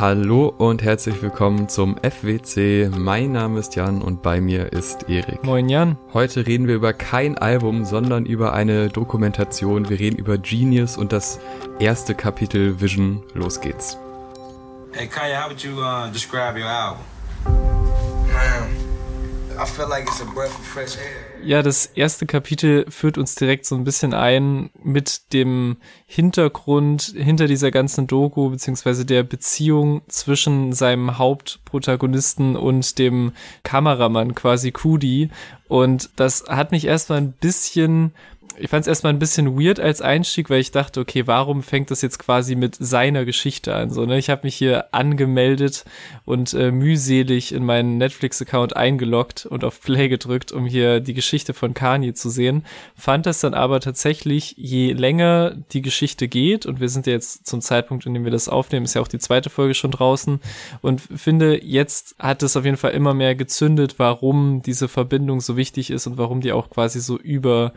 Hallo und herzlich willkommen zum FWC. Mein Name ist Jan und bei mir ist Erik. Moin Jan. Heute reden wir über kein Album, sondern über eine Dokumentation. Wir reden über Genius und das erste Kapitel Vision. Los geht's. Hey Kanye, how would you uh, describe your album? Man, I feel like it's a breath of fresh air. Ja, das erste Kapitel führt uns direkt so ein bisschen ein mit dem Hintergrund hinter dieser ganzen Doku, beziehungsweise der Beziehung zwischen seinem Hauptprotagonisten und dem Kameramann quasi Kudi. Und das hat mich erstmal ein bisschen ich fand es erstmal ein bisschen weird als Einstieg, weil ich dachte, okay, warum fängt das jetzt quasi mit seiner Geschichte an? So, ne? Ich habe mich hier angemeldet und äh, mühselig in meinen Netflix-Account eingeloggt und auf Play gedrückt, um hier die Geschichte von Kanye zu sehen. Fand das dann aber tatsächlich, je länger die Geschichte geht, und wir sind ja jetzt zum Zeitpunkt, in dem wir das aufnehmen, ist ja auch die zweite Folge schon draußen, und finde, jetzt hat es auf jeden Fall immer mehr gezündet, warum diese Verbindung so wichtig ist und warum die auch quasi so über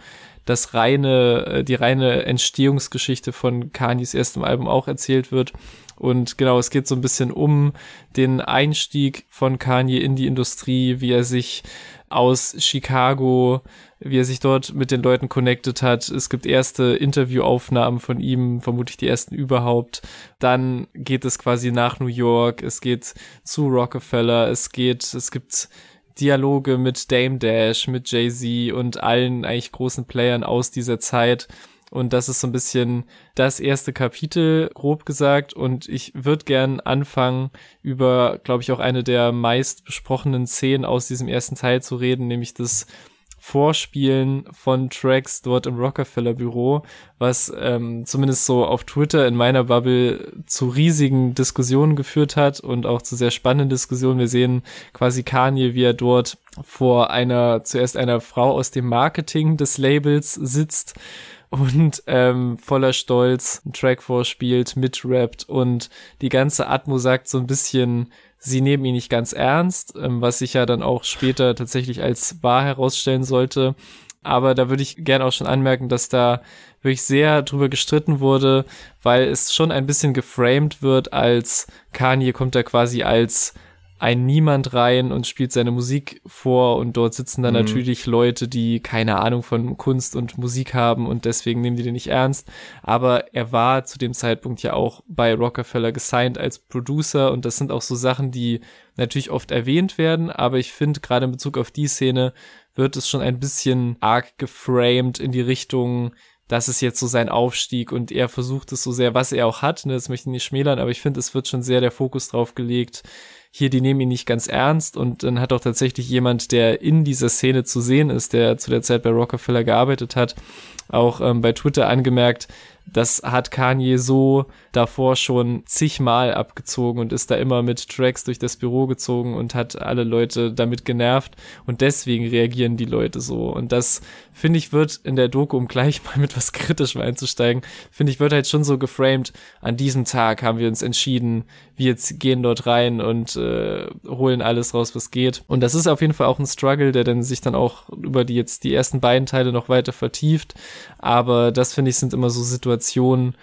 das reine, äh, die reine Entstehungsgeschichte von Kanyes erstem Album auch erzählt wird. Und genau, es geht so ein bisschen um den Einstieg von Kanye in die Industrie, wie er sich aus Chicago, wie er sich dort mit den Leuten connected hat. Es gibt erste Interviewaufnahmen von ihm, vermutlich die ersten überhaupt. Dann geht es quasi nach New York, es geht zu Rockefeller, es geht, es gibt Dialoge mit Dame Dash, mit Jay-Z und allen eigentlich großen Playern aus dieser Zeit. Und das ist so ein bisschen das erste Kapitel, grob gesagt. Und ich würde gern anfangen, über, glaube ich, auch eine der meist besprochenen Szenen aus diesem ersten Teil zu reden, nämlich das Vorspielen von Tracks dort im Rockefeller Büro, was ähm, zumindest so auf Twitter in meiner Bubble zu riesigen Diskussionen geführt hat und auch zu sehr spannenden Diskussionen. Wir sehen quasi Kanye, wie er dort vor einer, zuerst einer Frau aus dem Marketing des Labels sitzt und ähm, voller Stolz einen Track vorspielt, mitrappt und die ganze Atmo sagt so ein bisschen, sie nehmen ihn nicht ganz ernst, ähm, was sich ja dann auch später tatsächlich als wahr herausstellen sollte. Aber da würde ich gerne auch schon anmerken, dass da wirklich sehr drüber gestritten wurde, weil es schon ein bisschen geframed wird als Kanye kommt da quasi als ein Niemand rein und spielt seine Musik vor und dort sitzen dann mhm. natürlich Leute, die keine Ahnung von Kunst und Musik haben und deswegen nehmen die den nicht ernst. Aber er war zu dem Zeitpunkt ja auch bei Rockefeller gesigned als Producer und das sind auch so Sachen, die natürlich oft erwähnt werden, aber ich finde gerade in Bezug auf die Szene wird es schon ein bisschen arg geframed in die Richtung, das ist jetzt so sein Aufstieg und er versucht es so sehr, was er auch hat, ne, das möchte ich nicht schmälern, aber ich finde, es wird schon sehr der Fokus drauf gelegt, hier, die nehmen ihn nicht ganz ernst und dann hat auch tatsächlich jemand, der in dieser Szene zu sehen ist, der zu der Zeit bei Rockefeller gearbeitet hat, auch ähm, bei Twitter angemerkt, das hat Kanye so davor schon zigmal abgezogen und ist da immer mit Tracks durch das Büro gezogen und hat alle Leute damit genervt und deswegen reagieren die Leute so. Und das, finde ich, wird in der Doku, um gleich mal mit was Kritischem einzusteigen, finde ich, wird halt schon so geframed, an diesem Tag haben wir uns entschieden, wir jetzt gehen dort rein und äh, holen alles raus, was geht. Und das ist auf jeden Fall auch ein Struggle, der dann sich dann auch über die jetzt die ersten beiden Teile noch weiter vertieft. Aber das, finde ich, sind immer so Situationen, Situationen,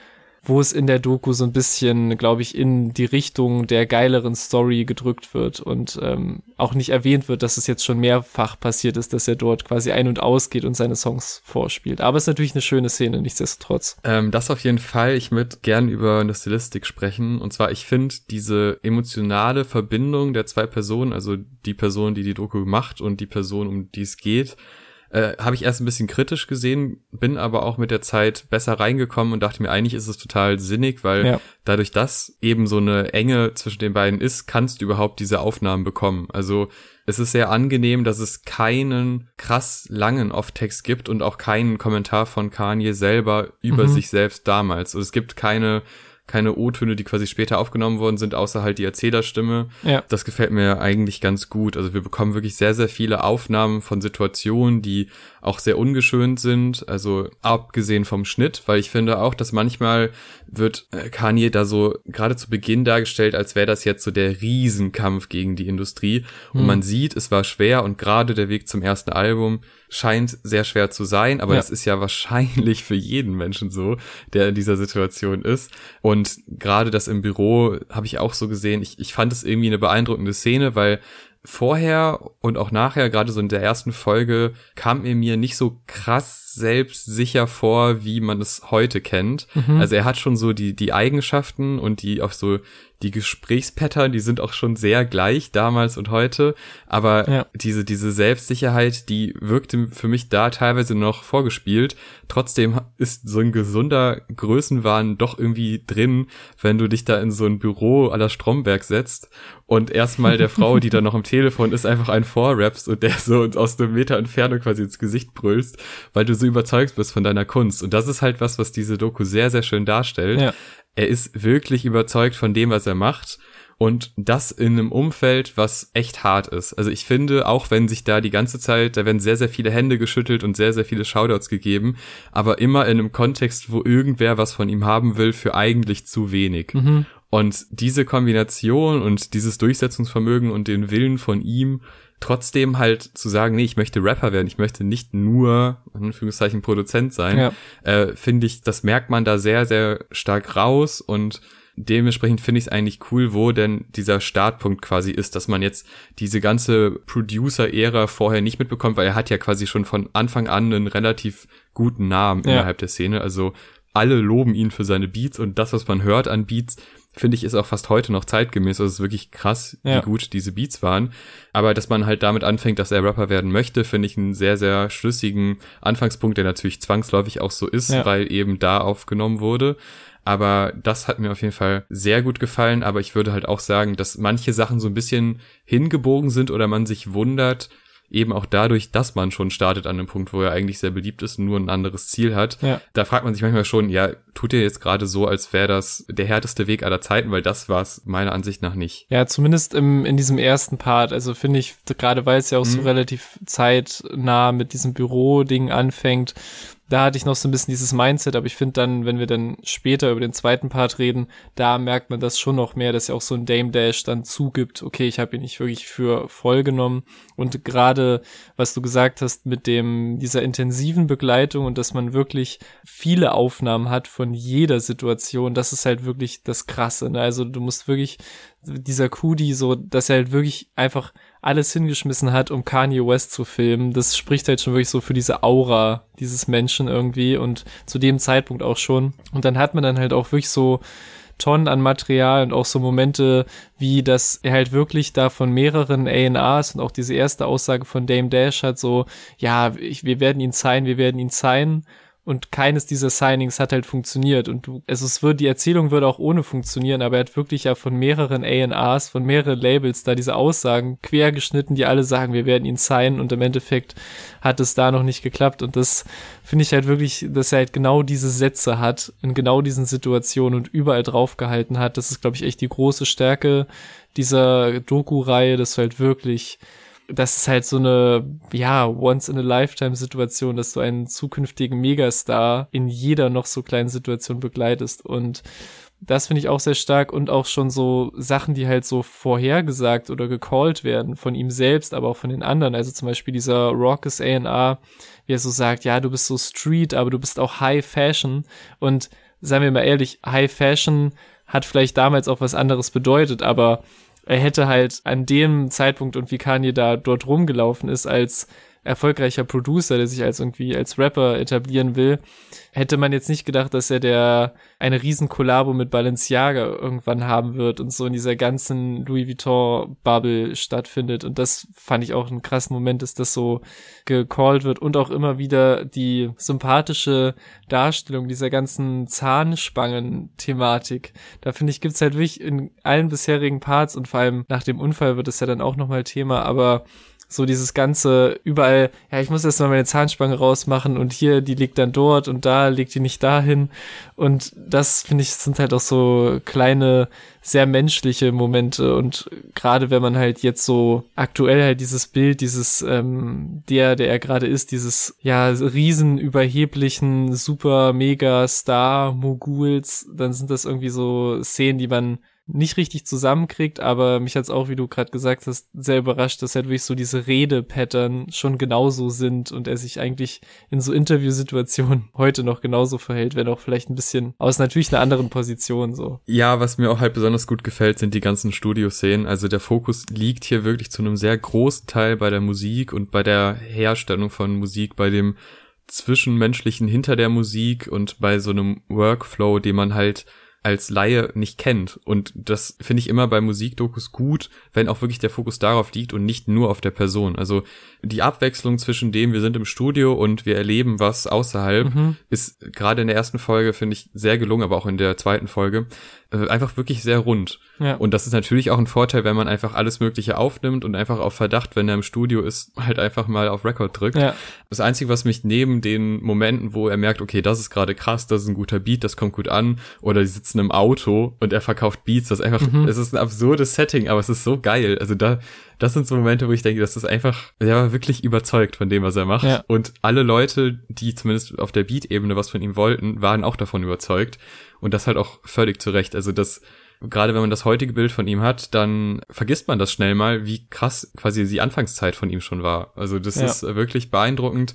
wo es in der Doku so ein bisschen, glaube ich, in die Richtung der geileren Story gedrückt wird und ähm, auch nicht erwähnt wird, dass es jetzt schon mehrfach passiert ist, dass er dort quasi ein- und ausgeht und seine Songs vorspielt. Aber es ist natürlich eine schöne Szene, nichtsdestotrotz. Ähm, das auf jeden Fall. Ich würde gern über eine Stilistik sprechen. Und zwar, ich finde diese emotionale Verbindung der zwei Personen, also die Person, die die Doku macht und die Person, um die es geht, äh, habe ich erst ein bisschen kritisch gesehen, bin aber auch mit der Zeit besser reingekommen und dachte mir, eigentlich ist es total sinnig, weil ja. dadurch, dass eben so eine Enge zwischen den beiden ist, kannst du überhaupt diese Aufnahmen bekommen. Also es ist sehr angenehm, dass es keinen krass langen Off-Text gibt und auch keinen Kommentar von Kanye selber über mhm. sich selbst damals. Also es gibt keine keine O-Töne, die quasi später aufgenommen worden sind, außer halt die Erzählerstimme. Ja. Das gefällt mir eigentlich ganz gut. Also wir bekommen wirklich sehr, sehr viele Aufnahmen von Situationen, die auch sehr ungeschönt sind, also abgesehen vom Schnitt, weil ich finde auch, dass manchmal wird äh, Kanye da so gerade zu Beginn dargestellt, als wäre das jetzt so der Riesenkampf gegen die Industrie. Und hm. man sieht, es war schwer und gerade der Weg zum ersten Album scheint sehr schwer zu sein, aber ja. das ist ja wahrscheinlich für jeden Menschen so, der in dieser Situation ist. Und Und gerade das im Büro habe ich auch so gesehen. Ich, ich fand es irgendwie eine beeindruckende Szene, weil vorher und auch nachher, gerade so in der ersten Folge, kam er mir nicht so krass selbstsicher vor, wie man es heute kennt. Mhm. Also er hat schon so die, die Eigenschaften und die auch so die Gesprächspattern, die sind auch schon sehr gleich damals und heute. Aber ja. diese, diese Selbstsicherheit, die wirkte für mich da teilweise noch vorgespielt. Trotzdem ist so ein gesunder Größenwahn doch irgendwie drin, wenn du dich da in so ein Büro aller Stromberg setzt und erstmal der Frau, die da noch am Telefon ist, einfach einen vorrappst und der so aus einem Meter Entfernung quasi ins Gesicht brüllst, weil du so überzeugt bist von deiner Kunst. Und das ist halt was, was diese Doku sehr, sehr schön darstellt. Ja. Er ist wirklich überzeugt von dem, was er macht. Und das in einem Umfeld, was echt hart ist. Also ich finde, auch wenn sich da die ganze Zeit, da werden sehr, sehr viele Hände geschüttelt und sehr, sehr viele Shoutouts gegeben, aber immer in einem Kontext, wo irgendwer was von ihm haben will, für eigentlich zu wenig. Mhm. Und diese Kombination und dieses Durchsetzungsvermögen und den Willen von ihm, trotzdem halt zu sagen, nee, ich möchte Rapper werden, ich möchte nicht nur, in Anführungszeichen, Produzent sein, ja. äh, finde ich, das merkt man da sehr, sehr stark raus und dementsprechend finde ich es eigentlich cool, wo denn dieser Startpunkt quasi ist, dass man jetzt diese ganze Producer-Ära vorher nicht mitbekommt, weil er hat ja quasi schon von Anfang an einen relativ guten Namen ja. innerhalb der Szene. Also alle loben ihn für seine Beats und das, was man hört an Beats, finde ich, ist auch fast heute noch zeitgemäß. Also es ist wirklich krass, ja. wie gut diese Beats waren. Aber dass man halt damit anfängt, dass er Rapper werden möchte, finde ich einen sehr, sehr schlüssigen Anfangspunkt, der natürlich zwangsläufig auch so ist, ja. weil eben da aufgenommen wurde. Aber das hat mir auf jeden Fall sehr gut gefallen. Aber ich würde halt auch sagen, dass manche Sachen so ein bisschen hingebogen sind oder man sich wundert, eben auch dadurch, dass man schon startet an einem Punkt, wo er eigentlich sehr beliebt ist, nur ein anderes Ziel hat. Ja. Da fragt man sich manchmal schon, ja, tut er jetzt gerade so, als wäre das der härteste Weg aller Zeiten, weil das war es meiner Ansicht nach nicht. Ja, zumindest im, in diesem ersten Part. Also finde ich, gerade weil es ja auch mhm. so relativ zeitnah mit diesem Büro-Ding anfängt, da hatte ich noch so ein bisschen dieses Mindset, aber ich finde dann, wenn wir dann später über den zweiten Part reden, da merkt man das schon noch mehr, dass ja auch so ein Dame Dash dann zugibt, okay, ich habe ihn nicht wirklich für voll genommen und gerade was du gesagt hast mit dem dieser intensiven Begleitung und dass man wirklich viele Aufnahmen hat von jeder Situation, das ist halt wirklich das krasse, ne? Also du musst wirklich dieser Kudi so, dass er halt wirklich einfach alles hingeschmissen hat, um Kanye West zu filmen. Das spricht halt schon wirklich so für diese Aura dieses Menschen irgendwie und zu dem Zeitpunkt auch schon. Und dann hat man dann halt auch wirklich so Tonnen an Material und auch so Momente, wie dass er halt wirklich da von mehreren A&Rs und auch diese erste Aussage von Dame Dash hat so, ja, ich, wir werden ihn sein, wir werden ihn sein und keines dieser Signings hat halt funktioniert. Und du, also es wird, die Erzählung würde auch ohne funktionieren, aber er hat wirklich ja von mehreren A&Rs, von mehreren Labels da diese Aussagen quer geschnitten, die alle sagen, wir werden ihn signen und im Endeffekt hat es da noch nicht geklappt. Und das finde ich halt wirklich, dass er halt genau diese Sätze hat, in genau diesen Situationen und überall draufgehalten hat, das ist glaube ich echt die große Stärke dieser Doku-Reihe, dass du halt wirklich das ist halt so eine, ja, Once-in-a-Lifetime-Situation, dass du einen zukünftigen Megastar in jeder noch so kleinen Situation begleitest. Und das finde ich auch sehr stark und auch schon so Sachen, die halt so vorhergesagt oder gecallt werden von ihm selbst, aber auch von den anderen. Also zum Beispiel dieser Raucus A&R, wie er so sagt, ja, du bist so Street, aber du bist auch High Fashion. Und seien wir mal ehrlich, High Fashion hat vielleicht damals auch was anderes bedeutet, aber er hätte halt an dem Zeitpunkt und wie Kanye da dort rumgelaufen ist als erfolgreicher Producer, der sich als irgendwie als Rapper etablieren will, hätte man jetzt nicht gedacht, dass er der eine riesen Kollabo mit Balenciaga irgendwann haben wird und so in dieser ganzen Louis Vuitton Bubble stattfindet. Und das fand ich auch einen krassen Moment, dass das so gecallt wird. Und auch immer wieder die sympathische Darstellung dieser ganzen Zahnspangen-Thematik. Da finde ich gibt's halt wirklich in allen bisherigen Parts und vor allem nach dem Unfall wird es ja dann auch nochmal Thema, aber so dieses ganze überall, ja, ich muss erst mal meine Zahnspange rausmachen und hier, die liegt dann dort und da liegt die nicht dahin. Und das finde ich sind halt auch so kleine, sehr menschliche Momente. Und gerade wenn man halt jetzt so aktuell halt dieses Bild, dieses, ähm, der, der er gerade ist, dieses, ja, riesen überheblichen, super, mega Star, Moguls, dann sind das irgendwie so Szenen, die man nicht richtig zusammenkriegt, aber mich hat's auch, wie du gerade gesagt hast, sehr überrascht, dass halt wirklich so diese Rede-Pattern schon genauso sind und er sich eigentlich in so Interviewsituationen heute noch genauso verhält, wenn auch vielleicht ein bisschen aus natürlich einer anderen Position so. Ja, was mir auch halt besonders gut gefällt, sind die ganzen Studioszenen. Also der Fokus liegt hier wirklich zu einem sehr großen Teil bei der Musik und bei der Herstellung von Musik, bei dem Zwischenmenschlichen hinter der Musik und bei so einem Workflow, den man halt als Laie nicht kennt. Und das finde ich immer bei Musikdokus gut, wenn auch wirklich der Fokus darauf liegt und nicht nur auf der Person. Also die Abwechslung zwischen dem, wir sind im Studio und wir erleben was außerhalb, mhm. ist gerade in der ersten Folge, finde ich, sehr gelungen, aber auch in der zweiten Folge, äh, einfach wirklich sehr rund. Ja. Und das ist natürlich auch ein Vorteil, wenn man einfach alles Mögliche aufnimmt und einfach auf Verdacht, wenn er im Studio ist, halt einfach mal auf Record drückt. Ja. Das Einzige, was mich neben den Momenten, wo er merkt, okay, das ist gerade krass, das ist ein guter Beat, das kommt gut an, oder die sitzen im Auto und er verkauft Beats, das ist einfach, mhm. es ist ein absurdes Setting, aber es ist so geil. Also da, das sind so Momente, wo ich denke, das ist einfach, er war wirklich überzeugt von dem, was er macht. Ja. Und alle Leute, die zumindest auf der Beat-Ebene was von ihm wollten, waren auch davon überzeugt. Und das halt auch völlig zurecht. Also das, gerade wenn man das heutige Bild von ihm hat, dann vergisst man das schnell mal, wie krass quasi die Anfangszeit von ihm schon war. Also das ja. ist wirklich beeindruckend.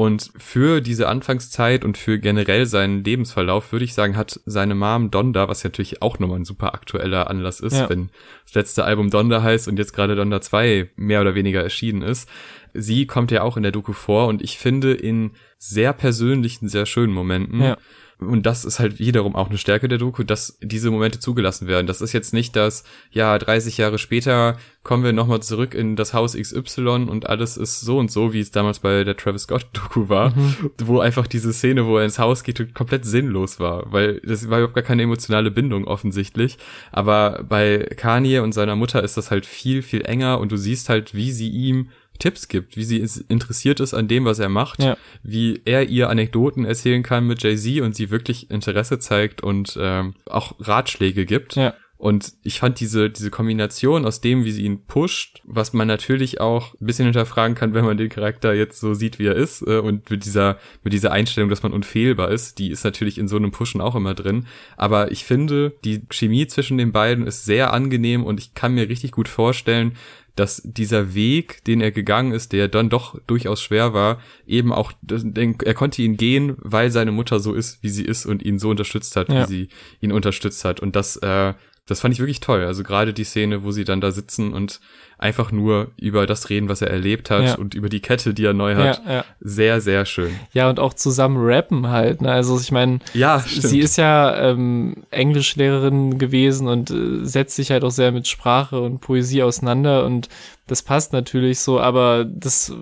Und für diese Anfangszeit und für generell seinen Lebensverlauf würde ich sagen, hat seine Mom Donda, was natürlich auch nochmal ein super aktueller Anlass ist, ja. wenn das letzte Album Donda heißt und jetzt gerade Donda 2 mehr oder weniger erschienen ist. Sie kommt ja auch in der Doku vor und ich finde in sehr persönlichen, sehr schönen Momenten. Ja und das ist halt wiederum auch eine Stärke der Doku, dass diese Momente zugelassen werden. Das ist jetzt nicht das, ja, 30 Jahre später kommen wir nochmal zurück in das Haus XY und alles ist so und so, wie es damals bei der Travis Scott Doku war, mhm. wo einfach diese Szene, wo er ins Haus geht, komplett sinnlos war, weil das war überhaupt gar keine emotionale Bindung offensichtlich. Aber bei Kanye und seiner Mutter ist das halt viel, viel enger und du siehst halt, wie sie ihm Tipps gibt, wie sie interessiert ist an dem, was er macht, ja. wie er ihr Anekdoten erzählen kann mit Jay-Z und sie wirklich Interesse zeigt und ähm, auch Ratschläge gibt. Ja. Und ich fand diese, diese Kombination aus dem, wie sie ihn pusht, was man natürlich auch ein bisschen hinterfragen kann, wenn man den Charakter jetzt so sieht, wie er ist, äh, und mit dieser, mit dieser Einstellung, dass man unfehlbar ist, die ist natürlich in so einem Pushen auch immer drin. Aber ich finde, die Chemie zwischen den beiden ist sehr angenehm und ich kann mir richtig gut vorstellen, dass dieser Weg, den er gegangen ist, der dann doch durchaus schwer war, eben auch, er konnte ihn gehen, weil seine Mutter so ist, wie sie ist und ihn so unterstützt hat, ja. wie sie ihn unterstützt hat. Und das, äh, das fand ich wirklich toll. Also gerade die Szene, wo sie dann da sitzen und einfach nur über das reden, was er erlebt hat ja. und über die Kette, die er neu hat. Ja, ja. Sehr, sehr schön. Ja, und auch zusammen rappen halt. Ne? Also ich meine, ja, sie ist ja ähm, Englischlehrerin gewesen und äh, setzt sich halt auch sehr mit Sprache und Poesie auseinander und das passt natürlich so, aber das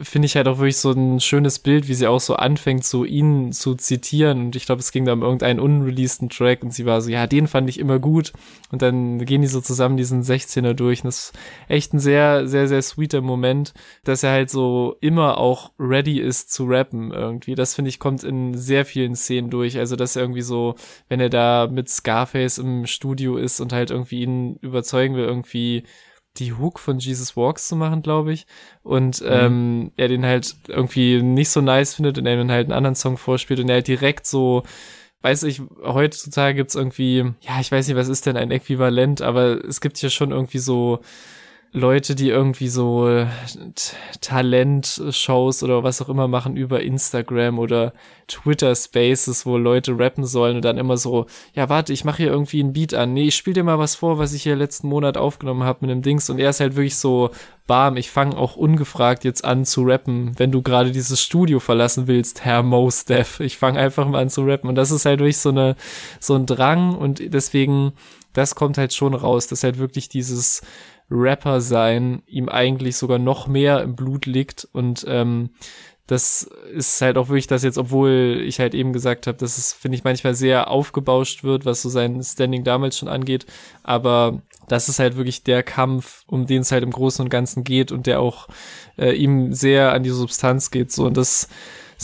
finde ich halt auch wirklich so ein schönes Bild, wie sie auch so anfängt, so ihn zu zitieren. Und ich glaube, es ging da um irgendeinen unreleaseden Track und sie war so, ja, den fand ich immer gut. Und dann gehen die so zusammen diesen 16er durch. Und das ist echt ein sehr, sehr, sehr sweeter Moment, dass er halt so immer auch ready ist zu rappen irgendwie. Das finde ich kommt in sehr vielen Szenen durch. Also, dass er irgendwie so, wenn er da mit Scarface im Studio ist und halt irgendwie ihn überzeugen will, irgendwie die Hook von Jesus Walks zu machen, glaube ich. Und mhm. ähm, er den halt irgendwie nicht so nice findet und er dann halt einen anderen Song vorspielt und er halt direkt so, weiß ich, heutzutage gibt's irgendwie, ja, ich weiß nicht, was ist denn ein Äquivalent, aber es gibt ja schon irgendwie so Leute, die irgendwie so äh, Talentshows oder was auch immer machen über Instagram oder Twitter Spaces, wo Leute rappen sollen und dann immer so, ja, warte, ich mache hier irgendwie einen Beat an. Nee, ich spiel dir mal was vor, was ich hier letzten Monat aufgenommen habe mit einem Dings und er ist halt wirklich so, bam, ich fange auch ungefragt jetzt an zu rappen, wenn du gerade dieses Studio verlassen willst, Herr Mos Def. Ich fange einfach mal an zu rappen und das ist halt wirklich so eine so ein Drang und deswegen das kommt halt schon raus, dass halt wirklich dieses Rapper sein ihm eigentlich sogar noch mehr im Blut liegt und ähm, das ist halt auch wirklich das jetzt, obwohl ich halt eben gesagt habe, dass es, finde ich, manchmal sehr aufgebauscht wird, was so sein Standing damals schon angeht. Aber das ist halt wirklich der Kampf, um den es halt im Großen und Ganzen geht und der auch äh, ihm sehr an die Substanz geht. So, und das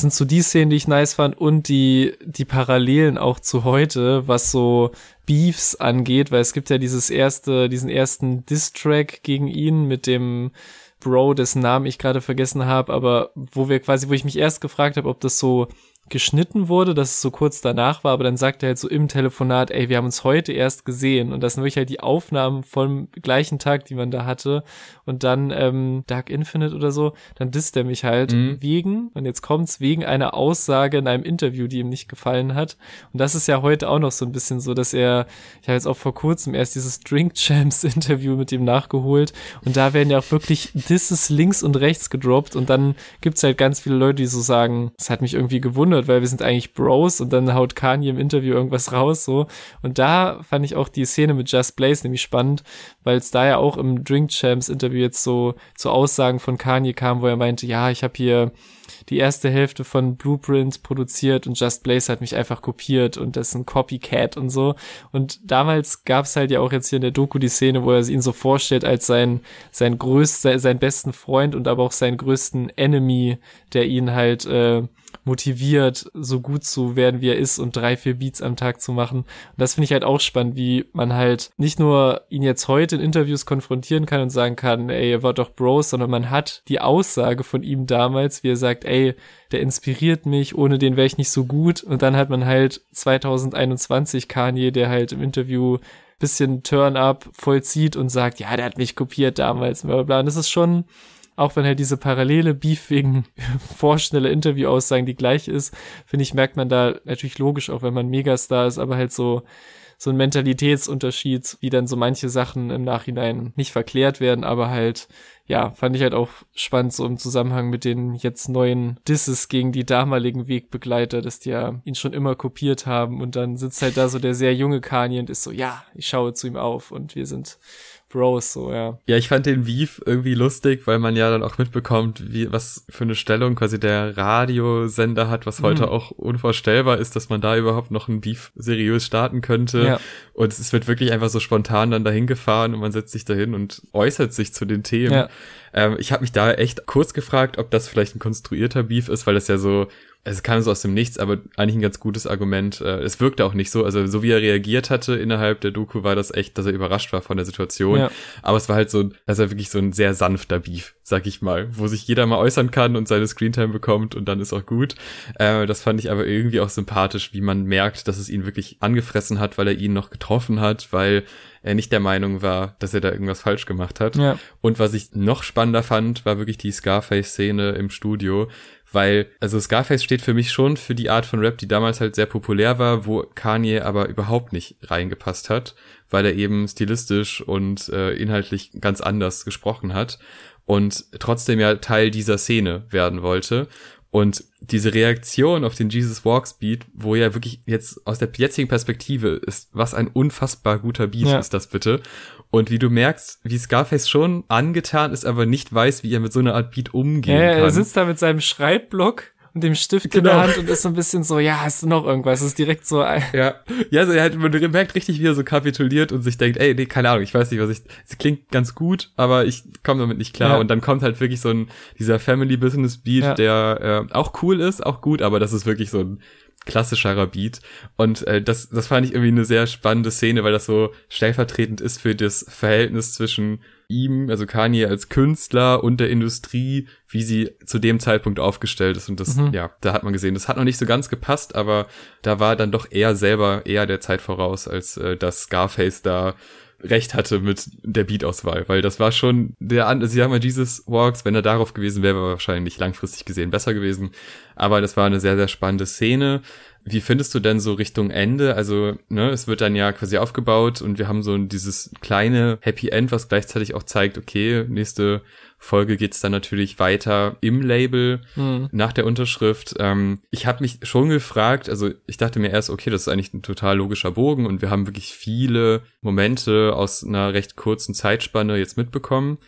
sind so die Szenen, die ich nice fand und die, die Parallelen auch zu heute, was so Beefs angeht, weil es gibt ja dieses erste, diesen ersten Diss-Track gegen ihn mit dem Bro, dessen Namen ich gerade vergessen habe, aber wo wir quasi, wo ich mich erst gefragt habe, ob das so geschnitten wurde, dass es so kurz danach war, aber dann sagt er halt so im Telefonat, ey, wir haben uns heute erst gesehen. Und das sind wirklich halt die Aufnahmen vom gleichen Tag, die man da hatte. Und dann ähm, Dark Infinite oder so, dann disst er mich halt mhm. wegen, und jetzt kommt's, wegen einer Aussage in einem Interview, die ihm nicht gefallen hat. Und das ist ja heute auch noch so ein bisschen so, dass er, ich habe jetzt auch vor kurzem erst dieses Drink Champs Interview mit ihm nachgeholt. Und da werden ja auch wirklich Disses links und rechts gedroppt. Und dann gibt's halt ganz viele Leute, die so sagen, es hat mich irgendwie gewundert, weil wir sind eigentlich Bros und dann haut Kanye im Interview irgendwas raus so. Und da fand ich auch die Szene mit Just Blaze nämlich spannend, weil es da ja auch im Drink Champs Interview jetzt so zu Aussagen von Kanye kam, wo er meinte, ja, ich habe hier die erste Hälfte von Blueprint produziert und Just Blaze hat mich einfach kopiert und das ist ein Copycat und so. Und damals gab es halt ja auch jetzt hier in der Doku die Szene, wo er ihn so vorstellt als sein, sein größter, sein besten Freund und aber auch seinen größten Enemy, der ihn halt äh, motiviert, so gut zu werden, wie er ist und drei, vier Beats am Tag zu machen. Und das finde ich halt auch spannend, wie man halt nicht nur ihn jetzt heute in Interviews konfrontieren kann und sagen kann, ey, er war doch Bros, sondern man hat die Aussage von ihm damals, wie er sagt, ey, der inspiriert mich, ohne den wäre ich nicht so gut. Und dann hat man halt 2021 Kanye, der halt im Interview bisschen Turn-up vollzieht und sagt, ja, der hat mich kopiert damals, bla bla. Und das ist schon, auch wenn halt diese parallele Beef wegen vorschnelle Interview-Aussagen die gleich ist, finde ich, merkt man da natürlich logisch, auch wenn man Megastar ist, aber halt so, so ein Mentalitätsunterschied, wie dann so manche Sachen im Nachhinein nicht verklärt werden, aber halt, ja, fand ich halt auch spannend, so im Zusammenhang mit den jetzt neuen Disses gegen die damaligen Wegbegleiter, dass die ja ihn schon immer kopiert haben und dann sitzt halt da so der sehr junge Kanye und ist so, ja, ich schaue zu ihm auf und wir sind Bros, so, ja. Ja, ich fand den Beef irgendwie lustig, weil man ja dann auch mitbekommt, wie, was für eine Stellung quasi der Radiosender hat, was heute mhm. auch unvorstellbar ist, dass man da überhaupt noch ein Beef seriös starten könnte. Ja. Und es wird wirklich einfach so spontan dann dahin gefahren und man setzt sich dahin und äußert sich zu den Themen. Ja. Ähm, ich habe mich da echt kurz gefragt, ob das vielleicht ein konstruierter Beef ist, weil das ja so es kam so aus dem Nichts, aber eigentlich ein ganz gutes Argument. Äh, es wirkte auch nicht so, also so wie er reagiert hatte innerhalb der Doku, war das echt, dass er überrascht war von der Situation. Ja. Aber es war halt so, dass er wirklich so ein sehr sanfter Beef, sag ich mal, wo sich jeder mal äußern kann und seine Screentime bekommt und dann ist auch gut. Äh, das fand ich aber irgendwie auch sympathisch, wie man merkt, dass es ihn wirklich angefressen hat, weil er ihn noch getroffen hat, weil er nicht der Meinung war, dass er da irgendwas falsch gemacht hat. Ja. Und was ich noch spannender fand, war wirklich die Scarface-Szene im Studio, weil, also Scarface steht für mich schon für die Art von Rap, die damals halt sehr populär war, wo Kanye aber überhaupt nicht reingepasst hat, weil er eben stilistisch und äh, inhaltlich ganz anders gesprochen hat und trotzdem ja Teil dieser Szene werden wollte. Und diese Reaktion auf den Jesus Walks Beat, wo ja wirklich jetzt aus der jetzigen Perspektive ist, was ein unfassbar guter Beat ja. ist das bitte. Und wie du merkst, wie Scarface schon angetan ist, aber nicht weiß, wie er mit so einer Art Beat umgehen ja, kann. Er sitzt da mit seinem Schreibblock dem Stift genau. in der genau. Hand und ist so ein bisschen so, ja, hast du noch irgendwas? Das ist direkt so. Ja, ja, also er hat, man merkt richtig, wie er so kapituliert und sich denkt, ey, nee, keine Ahnung, ich weiß nicht, was ich, es klingt ganz gut, aber ich komme damit nicht klar. Ja. Und dann kommt halt wirklich so ein, dieser Family Business Beat, ja. der äh, auch cool ist, auch gut, aber das ist wirklich so ein klassischerer Beat. Und äh, das, das fand ich irgendwie eine sehr spannende Szene, weil das so stellvertretend ist für das Verhältnis zwischen ihm, also Kanye als Künstler und der Industrie, wie sie zu dem Zeitpunkt aufgestellt ist. Und das, mhm. ja, da hat man gesehen, das hat noch nicht so ganz gepasst, aber da war dann doch eher selber eher der Zeit voraus, als äh, dass Scarface da recht hatte mit der Beat-Auswahl, weil das war schon der, also sie haben ja Jesus Walks, wenn er darauf gewesen wäre, wäre wahrscheinlich langfristig gesehen besser gewesen. Aber das war eine sehr, sehr spannende Szene. Wie findest du denn so Richtung Ende? Also, ne, es wird dann ja quasi aufgebaut und wir haben so dieses kleine Happy End, was gleichzeitig auch zeigt, okay, nächste Folge geht's dann natürlich weiter im Label mhm. nach der Unterschrift. Ähm, ich habe mich schon gefragt, also ich dachte mir erst, okay, das ist eigentlich ein total logischer Bogen und wir haben wirklich viele Momente aus einer recht kurzen Zeitspanne jetzt mitbekommen.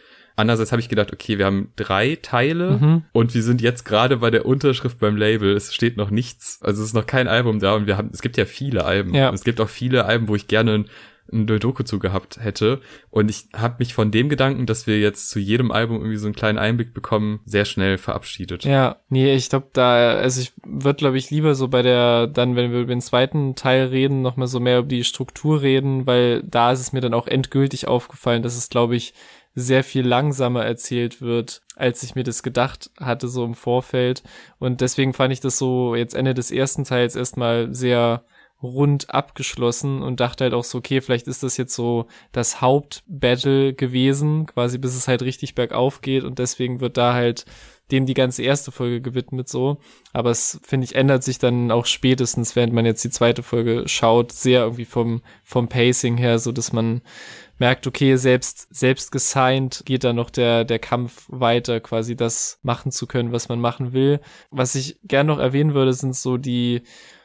Andererseits habe ich gedacht, okay, wir haben drei Teile mhm. und wir sind jetzt gerade bei der Unterschrift beim Label. Es steht noch nichts, also es ist noch kein Album da und wir haben, es gibt ja viele Alben. Ja. Es gibt auch viele Alben, wo ich gerne eine Doku zu gehabt hätte. Und ich habe mich von dem Gedanken, dass wir jetzt zu jedem Album irgendwie so einen kleinen Einblick bekommen, sehr schnell verabschiedet. Ja, nee, ich glaube da, also ich würde glaube ich lieber so bei der, dann wenn wir über den zweiten Teil reden, nochmal so mehr über die Struktur reden, weil da ist es mir dann auch endgültig aufgefallen, dass es glaube ich sehr viel langsamer erzählt wird, als ich mir das gedacht hatte, so im Vorfeld. Und deswegen fand ich das so jetzt Ende des ersten Teils erstmal sehr rund abgeschlossen und dachte halt auch so, okay, vielleicht ist das jetzt so das Hauptbattle gewesen, quasi bis es halt richtig bergauf geht und deswegen wird da halt dem die ganze erste Folge gewidmet so. Aber es, finde ich, ändert sich dann auch spätestens, während man jetzt die zweite Folge schaut, sehr irgendwie vom, vom Pacing her, so dass man merkt, okay, selbst, selbst gesigned geht da noch der, der Kampf weiter, quasi das machen zu können, was man machen will. Was ich gern noch erwähnen würde, sind so die,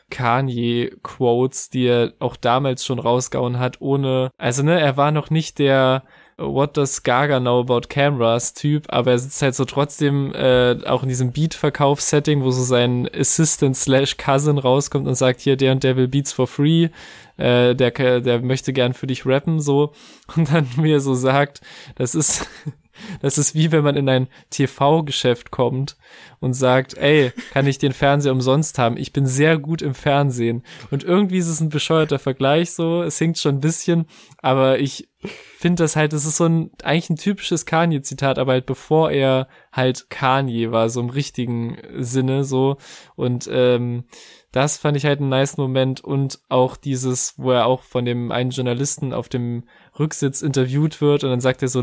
Kanye-Quotes, die er auch damals schon rausgehauen hat, ohne, also ne, er war noch nicht der What does Gaga know about cameras Typ, aber er sitzt halt so trotzdem äh, auch in diesem Beat-Verkaufs-Setting, wo so sein Assistant slash Cousin rauskommt und sagt, hier, der und der will Beats for free, äh, der, der möchte gern für dich rappen, so. Und dann mir so sagt, das ist, das ist wie wenn man in ein TV-Geschäft kommt und sagt, ey, kann ich den Fernseher umsonst haben? Ich bin sehr gut im Fernsehen. Und irgendwie ist es ein bescheuerter Vergleich so. Es hinkt schon ein bisschen, aber ich finde das halt, das ist so ein, eigentlich ein typisches Kanye-Zitat, aber halt bevor er halt Kanye war, so im richtigen Sinne so. Und ähm, das fand ich halt einen nice Moment und auch dieses, wo er auch von dem einen Journalisten auf dem Rücksitz interviewt wird und dann sagt er so,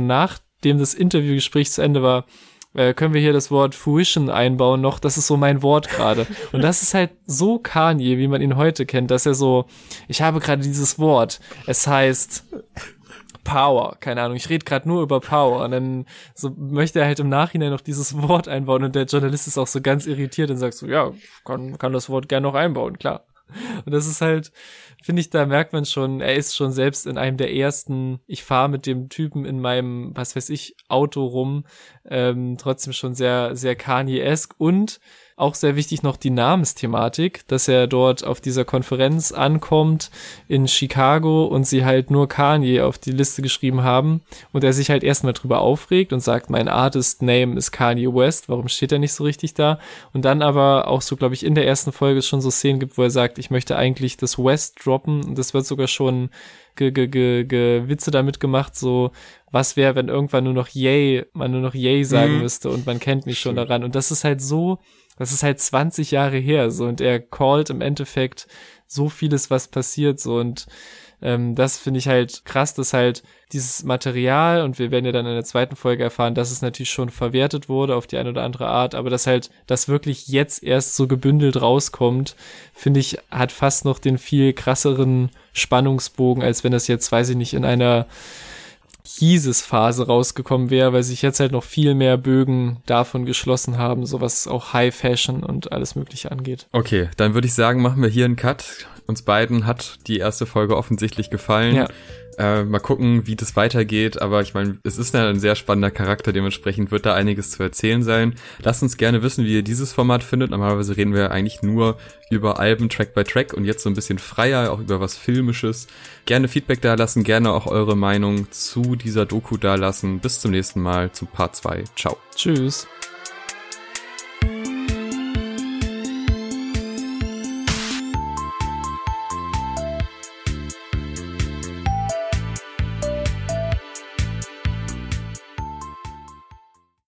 nachdem das Interviewgespräch zu Ende war, äh, können wir hier das Wort Fruition einbauen noch. Das ist so mein Wort gerade. Und das ist halt so Kanye, wie man ihn heute kennt, dass er so, ich habe gerade dieses Wort. Es heißt Power, keine Ahnung, ich rede gerade nur über Power und dann so möchte er halt im Nachhinein noch dieses Wort einbauen und der Journalist ist auch so ganz irritiert und sagt so, ja, kann, kann das Wort gerne noch einbauen, klar. Und das ist halt, finde ich, da merkt man schon, er ist schon selbst in einem der ersten, ich fahre mit dem Typen in meinem, was weiß ich, Auto rum, ähm, trotzdem schon sehr, sehr Kanye-esque. Und auch sehr wichtig noch die Namensthematik, dass er dort auf dieser Konferenz ankommt in Chicago und sie halt nur Kanye auf die Liste geschrieben haben und er sich halt erstmal drüber aufregt und sagt, mein Artist Name ist Kanye West, warum steht er nicht so richtig da? Und dann aber auch so, glaube ich, in der ersten Folge schon so Szenen gibt, wo er sagt, ich möchte eigentlich das West droppen und das wird sogar schon ge, ge, ge, ge Witze damit gemacht, so was wäre, wenn irgendwann nur noch Yay, man nur noch Yay sagen mhm. müsste und man kennt mich schon daran. Und das ist halt so das ist halt 20 Jahre her, so, und er callt im Endeffekt so vieles, was passiert, so, und ähm, das finde ich halt krass, dass halt dieses Material, und wir werden ja dann in der zweiten Folge erfahren, dass es natürlich schon verwertet wurde auf die eine oder andere Art, aber dass halt das wirklich jetzt erst so gebündelt rauskommt, finde ich, hat fast noch den viel krasseren Spannungsbogen, als wenn das jetzt, weiß ich nicht, in einer Hieses-Phase rausgekommen wäre, weil sich jetzt halt noch viel mehr Bögen davon geschlossen haben, so was auch High Fashion und alles Mögliche angeht. Okay, dann würde ich sagen, machen wir hier einen Cut. Uns beiden hat die erste Folge offensichtlich gefallen. Ja. Äh, mal gucken, wie das weitergeht. Aber ich meine, es ist ja ein sehr spannender Charakter, dementsprechend wird da einiges zu erzählen sein. Lasst uns gerne wissen, wie ihr dieses Format findet. Normalerweise reden wir eigentlich nur über Alben Track by Track und jetzt so ein bisschen freier, auch über was Filmisches. Gerne Feedback da lassen, gerne auch eure Meinung zu dieser Doku da lassen. Bis zum nächsten Mal zu Part 2. Ciao. Tschüss.